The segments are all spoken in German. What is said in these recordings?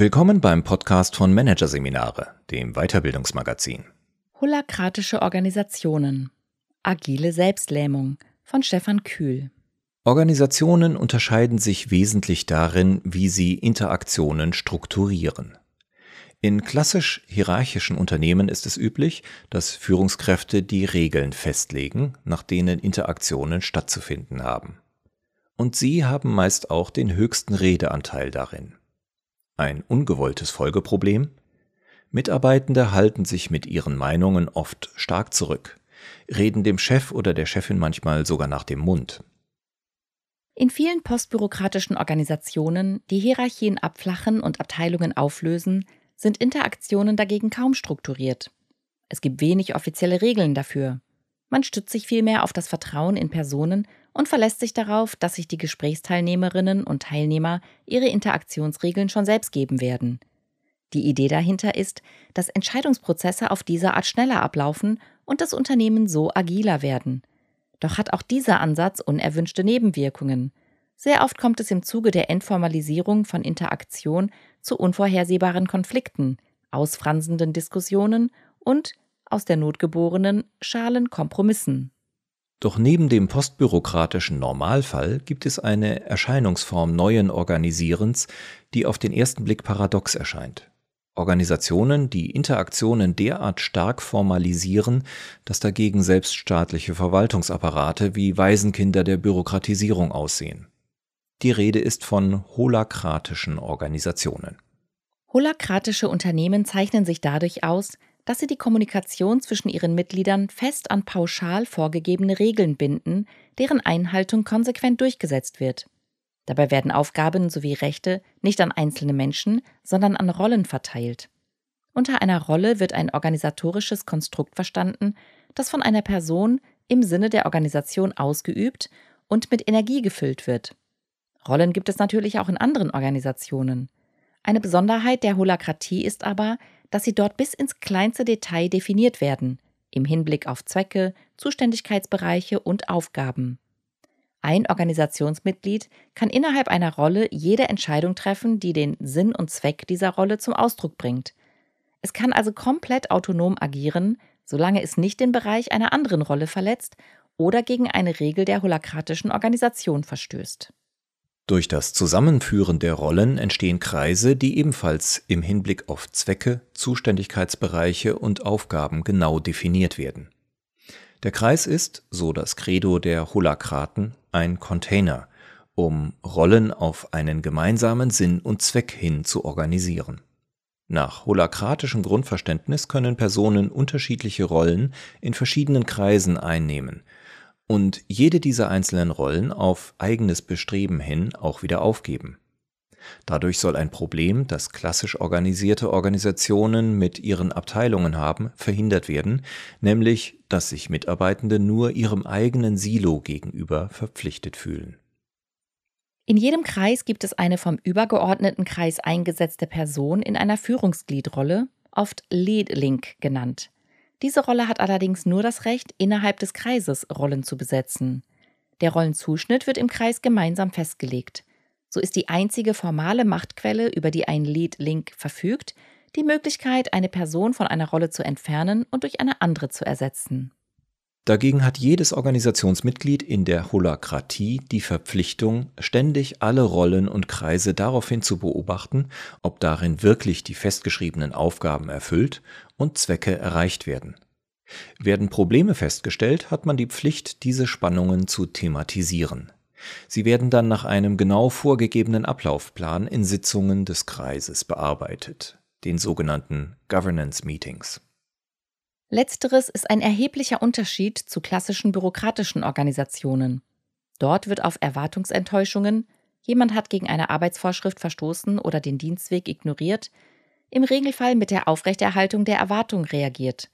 Willkommen beim Podcast von Managerseminare, dem Weiterbildungsmagazin. Holakratische Organisationen. Agile Selbstlähmung von Stefan Kühl. Organisationen unterscheiden sich wesentlich darin, wie sie Interaktionen strukturieren. In klassisch hierarchischen Unternehmen ist es üblich, dass Führungskräfte die Regeln festlegen, nach denen Interaktionen stattzufinden haben. Und sie haben meist auch den höchsten Redeanteil darin. Ein ungewolltes Folgeproblem? Mitarbeitende halten sich mit ihren Meinungen oft stark zurück, reden dem Chef oder der Chefin manchmal sogar nach dem Mund. In vielen postbürokratischen Organisationen, die Hierarchien abflachen und Abteilungen auflösen, sind Interaktionen dagegen kaum strukturiert. Es gibt wenig offizielle Regeln dafür. Man stützt sich vielmehr auf das Vertrauen in Personen und verlässt sich darauf, dass sich die Gesprächsteilnehmerinnen und Teilnehmer ihre Interaktionsregeln schon selbst geben werden. Die Idee dahinter ist, dass Entscheidungsprozesse auf diese Art schneller ablaufen und das Unternehmen so agiler werden. Doch hat auch dieser Ansatz unerwünschte Nebenwirkungen. Sehr oft kommt es im Zuge der Entformalisierung von Interaktion zu unvorhersehbaren Konflikten, ausfransenden Diskussionen und aus der Not geborenen schalen Kompromissen. Doch neben dem postbürokratischen Normalfall gibt es eine Erscheinungsform neuen Organisierens, die auf den ersten Blick paradox erscheint. Organisationen, die Interaktionen derart stark formalisieren, dass dagegen selbst staatliche Verwaltungsapparate wie Waisenkinder der Bürokratisierung aussehen. Die Rede ist von holakratischen Organisationen. Holakratische Unternehmen zeichnen sich dadurch aus, dass sie die Kommunikation zwischen ihren Mitgliedern fest an pauschal vorgegebene Regeln binden, deren Einhaltung konsequent durchgesetzt wird. Dabei werden Aufgaben sowie Rechte nicht an einzelne Menschen, sondern an Rollen verteilt. Unter einer Rolle wird ein organisatorisches Konstrukt verstanden, das von einer Person im Sinne der Organisation ausgeübt und mit Energie gefüllt wird. Rollen gibt es natürlich auch in anderen Organisationen. Eine Besonderheit der Holakratie ist aber, dass sie dort bis ins kleinste Detail definiert werden, im Hinblick auf Zwecke, Zuständigkeitsbereiche und Aufgaben. Ein Organisationsmitglied kann innerhalb einer Rolle jede Entscheidung treffen, die den Sinn und Zweck dieser Rolle zum Ausdruck bringt. Es kann also komplett autonom agieren, solange es nicht den Bereich einer anderen Rolle verletzt oder gegen eine Regel der holakratischen Organisation verstößt. Durch das Zusammenführen der Rollen entstehen Kreise, die ebenfalls im Hinblick auf Zwecke, Zuständigkeitsbereiche und Aufgaben genau definiert werden. Der Kreis ist, so das Credo der Holakraten, ein Container, um Rollen auf einen gemeinsamen Sinn und Zweck hin zu organisieren. Nach holakratischem Grundverständnis können Personen unterschiedliche Rollen in verschiedenen Kreisen einnehmen und jede dieser einzelnen Rollen auf eigenes Bestreben hin auch wieder aufgeben. Dadurch soll ein Problem, das klassisch organisierte Organisationen mit ihren Abteilungen haben, verhindert werden, nämlich dass sich Mitarbeitende nur ihrem eigenen Silo gegenüber verpflichtet fühlen. In jedem Kreis gibt es eine vom übergeordneten Kreis eingesetzte Person in einer Führungsgliedrolle, oft Lead Link genannt. Diese Rolle hat allerdings nur das Recht, innerhalb des Kreises Rollen zu besetzen. Der Rollenzuschnitt wird im Kreis gemeinsam festgelegt. So ist die einzige formale Machtquelle, über die ein Lead-Link verfügt, die Möglichkeit, eine Person von einer Rolle zu entfernen und durch eine andere zu ersetzen. Dagegen hat jedes Organisationsmitglied in der Holakratie die Verpflichtung, ständig alle Rollen und Kreise daraufhin zu beobachten, ob darin wirklich die festgeschriebenen Aufgaben erfüllt und Zwecke erreicht werden. Werden Probleme festgestellt, hat man die Pflicht, diese Spannungen zu thematisieren. Sie werden dann nach einem genau vorgegebenen Ablaufplan in Sitzungen des Kreises bearbeitet, den sogenannten Governance Meetings. Letzteres ist ein erheblicher Unterschied zu klassischen bürokratischen Organisationen. Dort wird auf Erwartungsenttäuschungen, jemand hat gegen eine Arbeitsvorschrift verstoßen oder den Dienstweg ignoriert, im Regelfall mit der Aufrechterhaltung der Erwartung reagiert,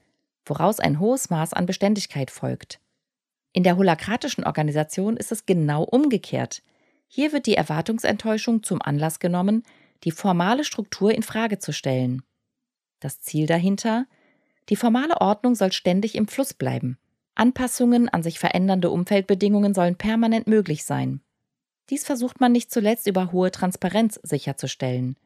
woraus ein hohes Maß an Beständigkeit folgt. In der holakratischen Organisation ist es genau umgekehrt. Hier wird die Erwartungsenttäuschung zum Anlass genommen, die formale Struktur in Frage zu stellen. Das Ziel dahinter, die formale Ordnung soll ständig im Fluss bleiben. Anpassungen an sich verändernde Umfeldbedingungen sollen permanent möglich sein. Dies versucht man nicht zuletzt über hohe Transparenz sicherzustellen.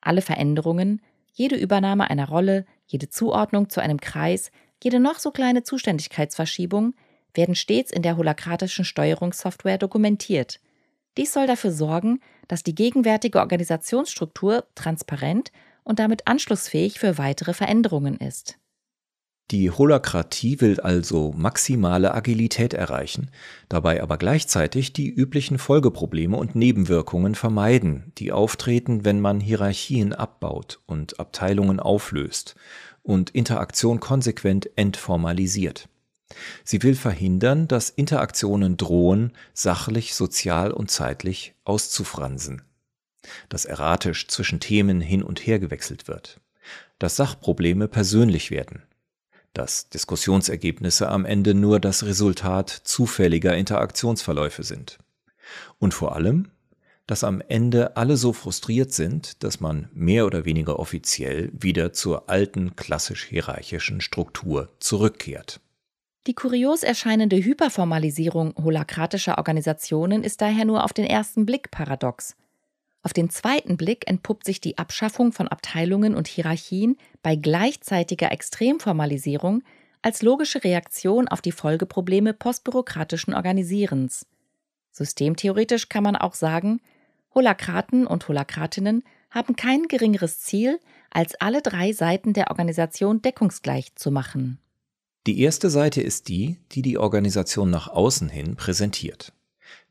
Alle Veränderungen, jede Übernahme einer Rolle, jede Zuordnung zu einem Kreis, jede noch so kleine Zuständigkeitsverschiebung werden stets in der holakratischen Steuerungssoftware dokumentiert. Dies soll dafür sorgen, dass die gegenwärtige Organisationsstruktur transparent und damit anschlussfähig für weitere Veränderungen ist. Die Holakratie will also maximale Agilität erreichen, dabei aber gleichzeitig die üblichen Folgeprobleme und Nebenwirkungen vermeiden, die auftreten, wenn man Hierarchien abbaut und Abteilungen auflöst und Interaktion konsequent entformalisiert. Sie will verhindern, dass Interaktionen drohen, sachlich, sozial und zeitlich auszufransen, dass erratisch zwischen Themen hin und her gewechselt wird, dass Sachprobleme persönlich werden, dass Diskussionsergebnisse am Ende nur das Resultat zufälliger Interaktionsverläufe sind. Und vor allem, dass am Ende alle so frustriert sind, dass man mehr oder weniger offiziell wieder zur alten klassisch hierarchischen Struktur zurückkehrt. Die kurios erscheinende Hyperformalisierung holakratischer Organisationen ist daher nur auf den ersten Blick paradox. Auf den zweiten Blick entpuppt sich die Abschaffung von Abteilungen und Hierarchien bei gleichzeitiger Extremformalisierung als logische Reaktion auf die Folgeprobleme postbürokratischen Organisierens. Systemtheoretisch kann man auch sagen, Holakraten und Holakratinnen haben kein geringeres Ziel, als alle drei Seiten der Organisation deckungsgleich zu machen. Die erste Seite ist die, die die Organisation nach außen hin präsentiert.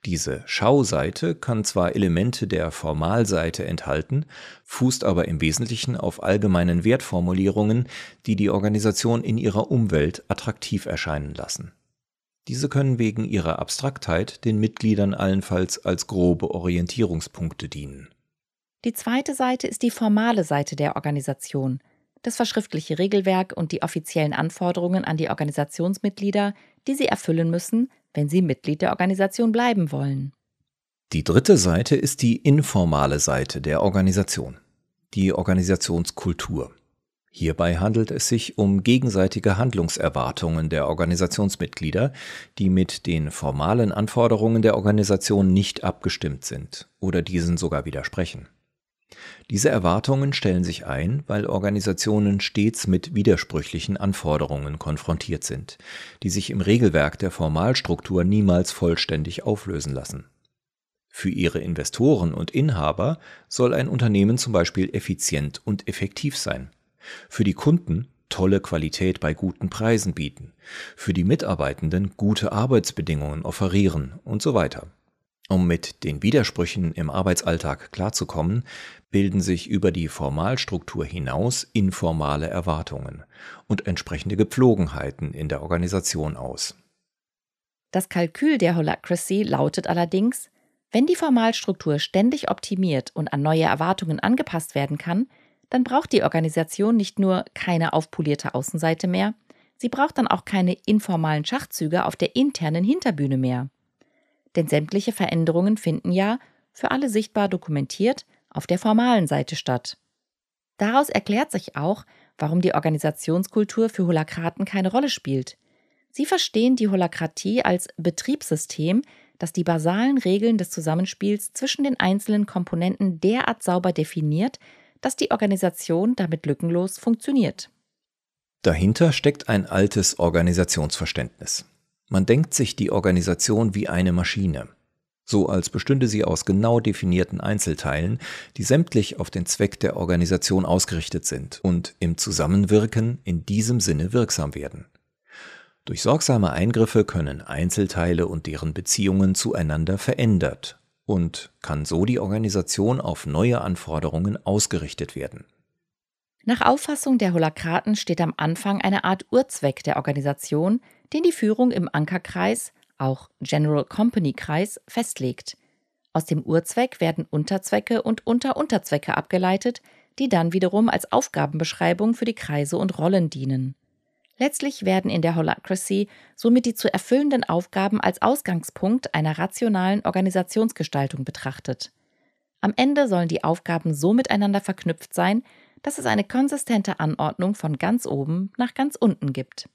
Diese Schauseite kann zwar Elemente der Formalseite enthalten, fußt aber im Wesentlichen auf allgemeinen Wertformulierungen, die die Organisation in ihrer Umwelt attraktiv erscheinen lassen. Diese können wegen ihrer Abstraktheit den Mitgliedern allenfalls als grobe Orientierungspunkte dienen. Die zweite Seite ist die formale Seite der Organisation – das verschriftliche Regelwerk und die offiziellen Anforderungen an die Organisationsmitglieder, die sie erfüllen müssen, wenn sie Mitglied der Organisation bleiben wollen. Die dritte Seite ist die informale Seite der Organisation, die Organisationskultur. Hierbei handelt es sich um gegenseitige Handlungserwartungen der Organisationsmitglieder, die mit den formalen Anforderungen der Organisation nicht abgestimmt sind oder diesen sogar widersprechen. Diese Erwartungen stellen sich ein, weil Organisationen stets mit widersprüchlichen Anforderungen konfrontiert sind, die sich im Regelwerk der Formalstruktur niemals vollständig auflösen lassen. Für ihre Investoren und Inhaber soll ein Unternehmen zum Beispiel effizient und effektiv sein. Für die Kunden tolle Qualität bei guten Preisen bieten, für die Mitarbeitenden gute Arbeitsbedingungen offerieren und so weiter. Um mit den Widersprüchen im Arbeitsalltag klarzukommen, bilden sich über die Formalstruktur hinaus informale Erwartungen und entsprechende Gepflogenheiten in der Organisation aus. Das Kalkül der Holacracy lautet allerdings, wenn die Formalstruktur ständig optimiert und an neue Erwartungen angepasst werden kann, dann braucht die Organisation nicht nur keine aufpolierte Außenseite mehr, sie braucht dann auch keine informalen Schachzüge auf der internen Hinterbühne mehr denn sämtliche Veränderungen finden ja, für alle sichtbar dokumentiert, auf der formalen Seite statt. Daraus erklärt sich auch, warum die Organisationskultur für Holakraten keine Rolle spielt. Sie verstehen die Holakratie als Betriebssystem, das die basalen Regeln des Zusammenspiels zwischen den einzelnen Komponenten derart sauber definiert, dass die Organisation damit lückenlos funktioniert. Dahinter steckt ein altes Organisationsverständnis. Man denkt sich die Organisation wie eine Maschine, so als bestünde sie aus genau definierten Einzelteilen, die sämtlich auf den Zweck der Organisation ausgerichtet sind und im Zusammenwirken in diesem Sinne wirksam werden. Durch sorgsame Eingriffe können Einzelteile und deren Beziehungen zueinander verändert und kann so die Organisation auf neue Anforderungen ausgerichtet werden. Nach Auffassung der Holakraten steht am Anfang eine Art Urzweck der Organisation, den die Führung im Ankerkreis, auch General Company Kreis, festlegt. Aus dem Urzweck werden Unterzwecke und Unterunterzwecke abgeleitet, die dann wiederum als Aufgabenbeschreibung für die Kreise und Rollen dienen. Letztlich werden in der Holacracy somit die zu erfüllenden Aufgaben als Ausgangspunkt einer rationalen Organisationsgestaltung betrachtet. Am Ende sollen die Aufgaben so miteinander verknüpft sein, dass es eine konsistente Anordnung von ganz oben nach ganz unten gibt.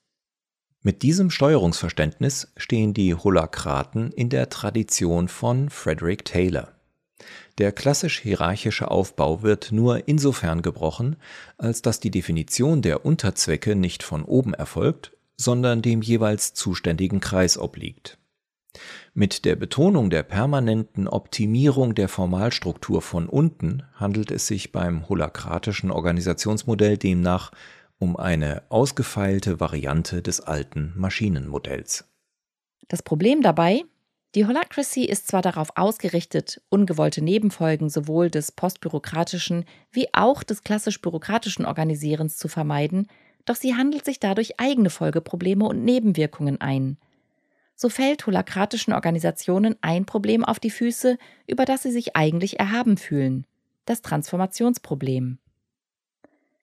Mit diesem Steuerungsverständnis stehen die Holakraten in der Tradition von Frederick Taylor. Der klassisch hierarchische Aufbau wird nur insofern gebrochen, als dass die Definition der Unterzwecke nicht von oben erfolgt, sondern dem jeweils zuständigen Kreis obliegt. Mit der Betonung der permanenten Optimierung der Formalstruktur von unten handelt es sich beim holakratischen Organisationsmodell demnach um eine ausgefeilte Variante des alten Maschinenmodells. Das Problem dabei, die Holacracy ist zwar darauf ausgerichtet, ungewollte Nebenfolgen sowohl des postbürokratischen wie auch des klassisch-bürokratischen Organisierens zu vermeiden, doch sie handelt sich dadurch eigene Folgeprobleme und Nebenwirkungen ein. So fällt holakratischen Organisationen ein Problem auf die Füße, über das sie sich eigentlich erhaben fühlen: das Transformationsproblem.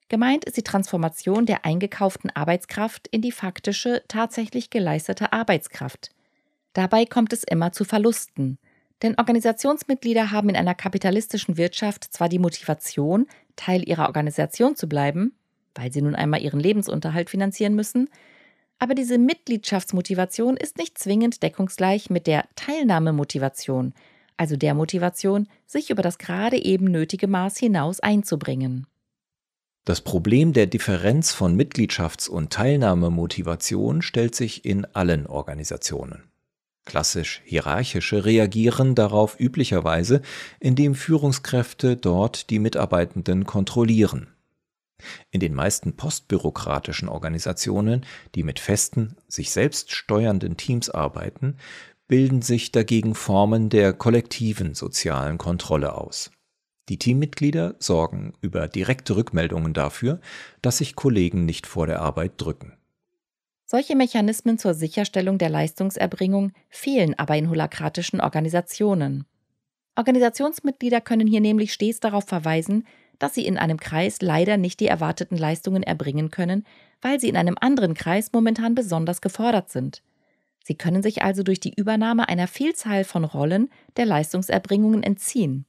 Gemeint ist die Transformation der eingekauften Arbeitskraft in die faktische, tatsächlich geleistete Arbeitskraft. Dabei kommt es immer zu Verlusten, denn Organisationsmitglieder haben in einer kapitalistischen Wirtschaft zwar die Motivation, Teil ihrer Organisation zu bleiben, weil sie nun einmal ihren Lebensunterhalt finanzieren müssen, aber diese Mitgliedschaftsmotivation ist nicht zwingend deckungsgleich mit der Teilnahmemotivation, also der Motivation, sich über das gerade eben nötige Maß hinaus einzubringen. Das Problem der Differenz von Mitgliedschafts- und Teilnahmemotivation stellt sich in allen Organisationen. Klassisch hierarchische reagieren darauf üblicherweise, indem Führungskräfte dort die Mitarbeitenden kontrollieren. In den meisten postbürokratischen Organisationen, die mit festen, sich selbst steuernden Teams arbeiten, bilden sich dagegen Formen der kollektiven sozialen Kontrolle aus. Die Teammitglieder sorgen über direkte Rückmeldungen dafür, dass sich Kollegen nicht vor der Arbeit drücken. Solche Mechanismen zur Sicherstellung der Leistungserbringung fehlen aber in holakratischen Organisationen. Organisationsmitglieder können hier nämlich stets darauf verweisen, dass sie in einem Kreis leider nicht die erwarteten Leistungen erbringen können, weil sie in einem anderen Kreis momentan besonders gefordert sind. Sie können sich also durch die Übernahme einer Vielzahl von Rollen der Leistungserbringungen entziehen.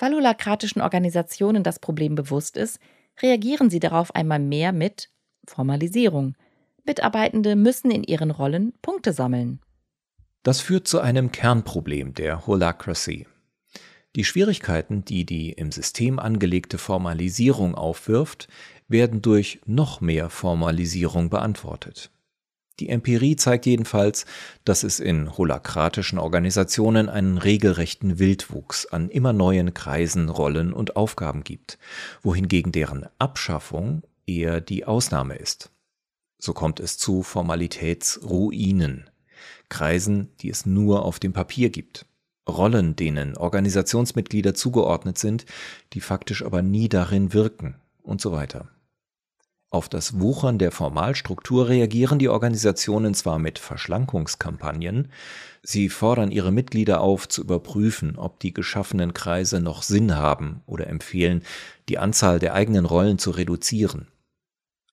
Weil holakratischen Organisationen das Problem bewusst ist, reagieren sie darauf einmal mehr mit Formalisierung – Mitarbeitende müssen in ihren Rollen Punkte sammeln. Das führt zu einem Kernproblem der Holacracy. Die Schwierigkeiten, die die im System angelegte Formalisierung aufwirft, werden durch noch mehr Formalisierung beantwortet. Die Empirie zeigt jedenfalls, dass es in holakratischen Organisationen einen regelrechten Wildwuchs an immer neuen Kreisen, Rollen und Aufgaben gibt, wohingegen deren Abschaffung eher die Ausnahme ist. So kommt es zu Formalitätsruinen, Kreisen, die es nur auf dem Papier gibt, Rollen, denen Organisationsmitglieder zugeordnet sind, die faktisch aber nie darin wirken und so weiter. Auf das Wuchern der Formalstruktur reagieren die Organisationen zwar mit Verschlankungskampagnen, sie fordern ihre Mitglieder auf, zu überprüfen, ob die geschaffenen Kreise noch Sinn haben oder empfehlen, die Anzahl der eigenen Rollen zu reduzieren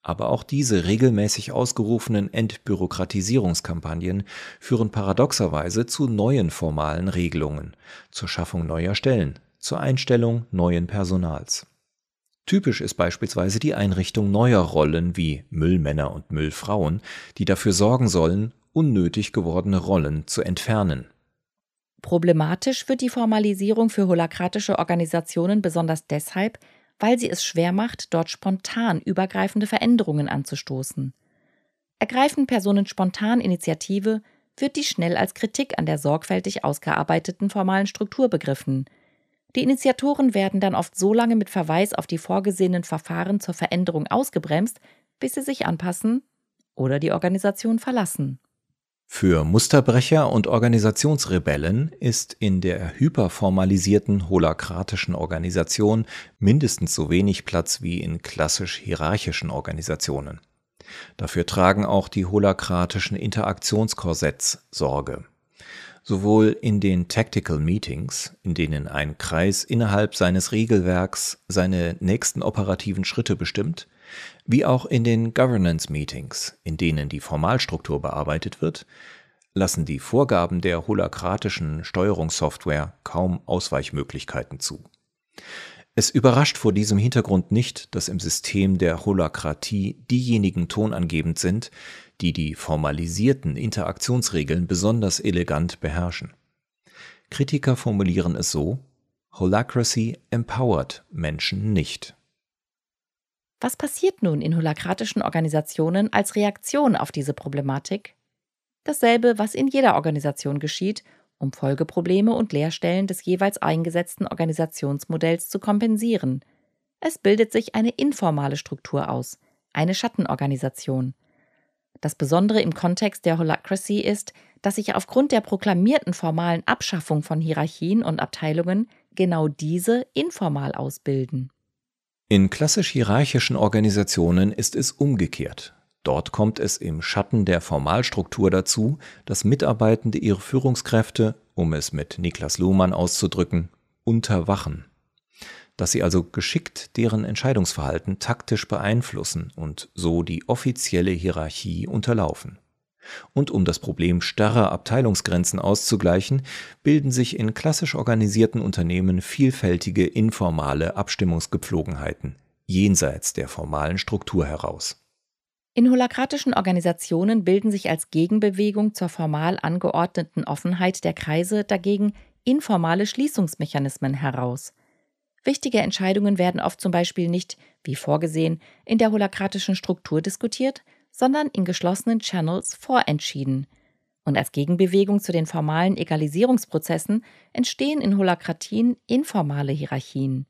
aber auch diese regelmäßig ausgerufenen Entbürokratisierungskampagnen führen paradoxerweise zu neuen formalen Regelungen, zur Schaffung neuer Stellen, zur Einstellung neuen Personals. Typisch ist beispielsweise die Einrichtung neuer Rollen wie Müllmänner und Müllfrauen, die dafür sorgen sollen, unnötig gewordene Rollen zu entfernen. Problematisch wird die Formalisierung für holakratische Organisationen besonders deshalb, weil sie es schwer macht, dort spontan übergreifende Veränderungen anzustoßen. Ergreifen Personen spontan Initiative, wird die schnell als Kritik an der sorgfältig ausgearbeiteten formalen Struktur begriffen. Die Initiatoren werden dann oft so lange mit Verweis auf die vorgesehenen Verfahren zur Veränderung ausgebremst, bis sie sich anpassen oder die Organisation verlassen. Für Musterbrecher und Organisationsrebellen ist in der hyperformalisierten holakratischen Organisation mindestens so wenig Platz wie in klassisch hierarchischen Organisationen. Dafür tragen auch die holakratischen Interaktionskorsetts Sorge. Sowohl in den Tactical Meetings, in denen ein Kreis innerhalb seines Regelwerks seine nächsten operativen Schritte bestimmt, wie auch in den Governance Meetings, in denen die Formalstruktur bearbeitet wird, lassen die Vorgaben der holakratischen Steuerungssoftware kaum Ausweichmöglichkeiten zu. Es überrascht vor diesem Hintergrund nicht, dass im System der Holakratie diejenigen tonangebend sind, die die formalisierten Interaktionsregeln besonders elegant beherrschen. Kritiker formulieren es so Holacracy empowert Menschen nicht. Was passiert nun in holakratischen Organisationen als Reaktion auf diese Problematik? Dasselbe, was in jeder Organisation geschieht, um Folgeprobleme und Leerstellen des jeweils eingesetzten Organisationsmodells zu kompensieren. Es bildet sich eine informale Struktur aus, eine Schattenorganisation. Das Besondere im Kontext der Holacracy ist, dass sich aufgrund der proklamierten formalen Abschaffung von Hierarchien und Abteilungen genau diese informal ausbilden. In klassisch hierarchischen Organisationen ist es umgekehrt. Dort kommt es im Schatten der Formalstruktur dazu, dass Mitarbeitende ihre Führungskräfte, um es mit Niklas Luhmann auszudrücken, unterwachen. Dass sie also geschickt deren Entscheidungsverhalten taktisch beeinflussen und so die offizielle Hierarchie unterlaufen. Und um das Problem starrer Abteilungsgrenzen auszugleichen, bilden sich in klassisch organisierten Unternehmen vielfältige informale Abstimmungsgepflogenheiten jenseits der formalen Struktur heraus. In holakratischen Organisationen bilden sich als Gegenbewegung zur formal angeordneten Offenheit der Kreise dagegen informale Schließungsmechanismen heraus. Wichtige Entscheidungen werden oft zum Beispiel nicht, wie vorgesehen, in der holakratischen Struktur diskutiert, sondern in geschlossenen Channels vorentschieden. Und als Gegenbewegung zu den formalen Egalisierungsprozessen entstehen in Holakratien informale Hierarchien.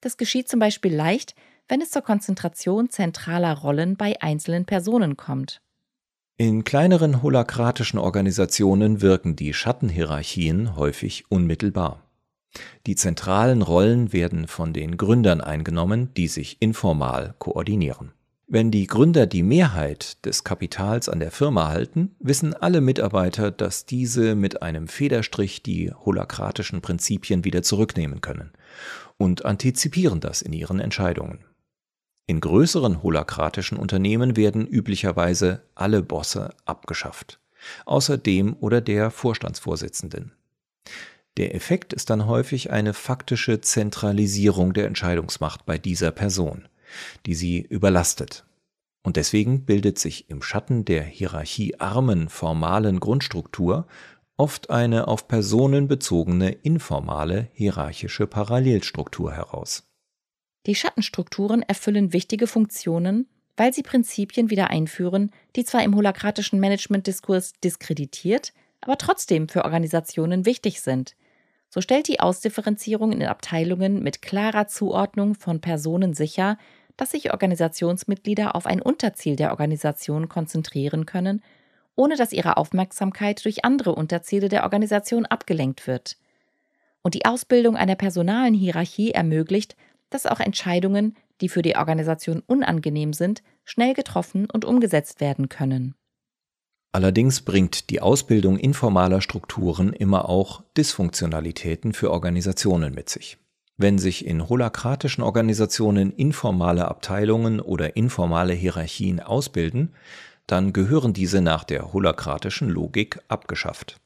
Das geschieht zum Beispiel leicht, wenn es zur Konzentration zentraler Rollen bei einzelnen Personen kommt. In kleineren holakratischen Organisationen wirken die Schattenhierarchien häufig unmittelbar. Die zentralen Rollen werden von den Gründern eingenommen, die sich informal koordinieren. Wenn die Gründer die Mehrheit des Kapitals an der Firma halten, wissen alle Mitarbeiter, dass diese mit einem Federstrich die holakratischen Prinzipien wieder zurücknehmen können und antizipieren das in ihren Entscheidungen. In größeren holakratischen Unternehmen werden üblicherweise alle Bosse abgeschafft, außer dem oder der Vorstandsvorsitzenden. Der Effekt ist dann häufig eine faktische Zentralisierung der Entscheidungsmacht bei dieser Person die sie überlastet. Und deswegen bildet sich im Schatten der hierarchiearmen formalen Grundstruktur oft eine auf Personen bezogene informale hierarchische Parallelstruktur heraus. Die Schattenstrukturen erfüllen wichtige Funktionen, weil sie Prinzipien wieder einführen, die zwar im holakratischen Managementdiskurs diskreditiert, aber trotzdem für Organisationen wichtig sind. So stellt die Ausdifferenzierung in Abteilungen mit klarer Zuordnung von Personen sicher, dass sich Organisationsmitglieder auf ein Unterziel der Organisation konzentrieren können, ohne dass ihre Aufmerksamkeit durch andere Unterziele der Organisation abgelenkt wird. Und die Ausbildung einer personalen Hierarchie ermöglicht, dass auch Entscheidungen, die für die Organisation unangenehm sind, schnell getroffen und umgesetzt werden können. Allerdings bringt die Ausbildung informaler Strukturen immer auch Dysfunktionalitäten für Organisationen mit sich. Wenn sich in holakratischen Organisationen informale Abteilungen oder informale Hierarchien ausbilden, dann gehören diese nach der holakratischen Logik abgeschafft.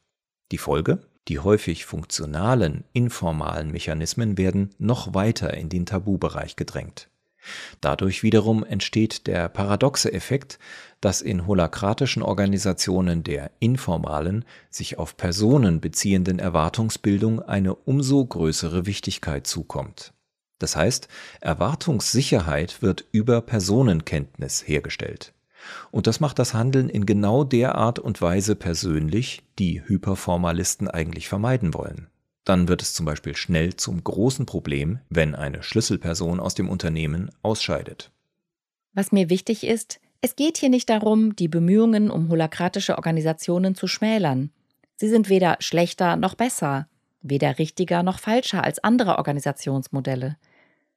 Die Folge? Die häufig funktionalen, informalen Mechanismen werden noch weiter in den Tabubereich gedrängt. Dadurch wiederum entsteht der paradoxe Effekt, dass in holakratischen Organisationen der informalen, sich auf Personen beziehenden Erwartungsbildung eine umso größere Wichtigkeit zukommt. Das heißt, Erwartungssicherheit wird über Personenkenntnis hergestellt. Und das macht das Handeln in genau der Art und Weise persönlich, die Hyperformalisten eigentlich vermeiden wollen. Dann wird es zum Beispiel schnell zum großen Problem, wenn eine Schlüsselperson aus dem Unternehmen ausscheidet. Was mir wichtig ist, es geht hier nicht darum, die Bemühungen um holakratische Organisationen zu schmälern. Sie sind weder schlechter noch besser, weder richtiger noch falscher als andere Organisationsmodelle.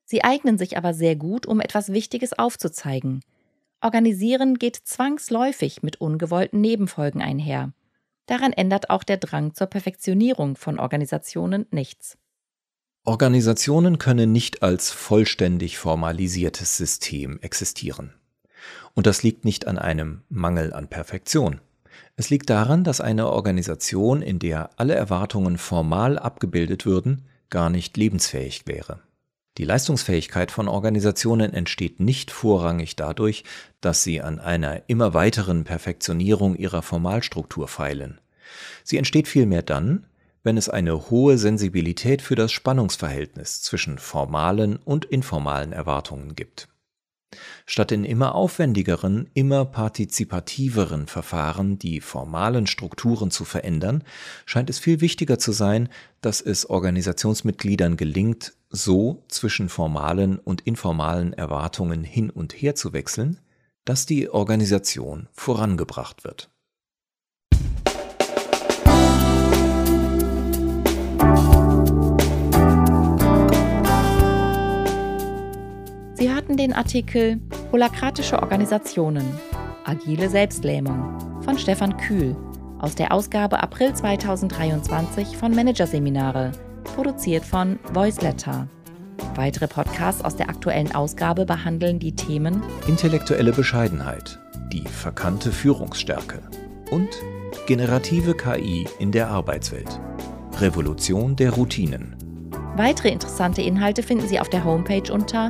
Sie eignen sich aber sehr gut, um etwas Wichtiges aufzuzeigen. Organisieren geht zwangsläufig mit ungewollten Nebenfolgen einher. Daran ändert auch der Drang zur Perfektionierung von Organisationen nichts. Organisationen können nicht als vollständig formalisiertes System existieren. Und das liegt nicht an einem Mangel an Perfektion. Es liegt daran, dass eine Organisation, in der alle Erwartungen formal abgebildet würden, gar nicht lebensfähig wäre. Die Leistungsfähigkeit von Organisationen entsteht nicht vorrangig dadurch, dass sie an einer immer weiteren Perfektionierung ihrer Formalstruktur feilen. Sie entsteht vielmehr dann, wenn es eine hohe Sensibilität für das Spannungsverhältnis zwischen formalen und informalen Erwartungen gibt. Statt in immer aufwendigeren, immer partizipativeren Verfahren die formalen Strukturen zu verändern, scheint es viel wichtiger zu sein, dass es Organisationsmitgliedern gelingt, so zwischen formalen und informalen Erwartungen hin und her zu wechseln, dass die Organisation vorangebracht wird. Hörten den Artikel Holakratische Organisationen. Agile Selbstlähmung von Stefan Kühl aus der Ausgabe April 2023 von Managerseminare, produziert von Voiceletter. Weitere Podcasts aus der aktuellen Ausgabe behandeln die Themen Intellektuelle Bescheidenheit, die verkannte Führungsstärke und generative KI in der Arbeitswelt. Revolution der Routinen. Weitere interessante Inhalte finden Sie auf der Homepage unter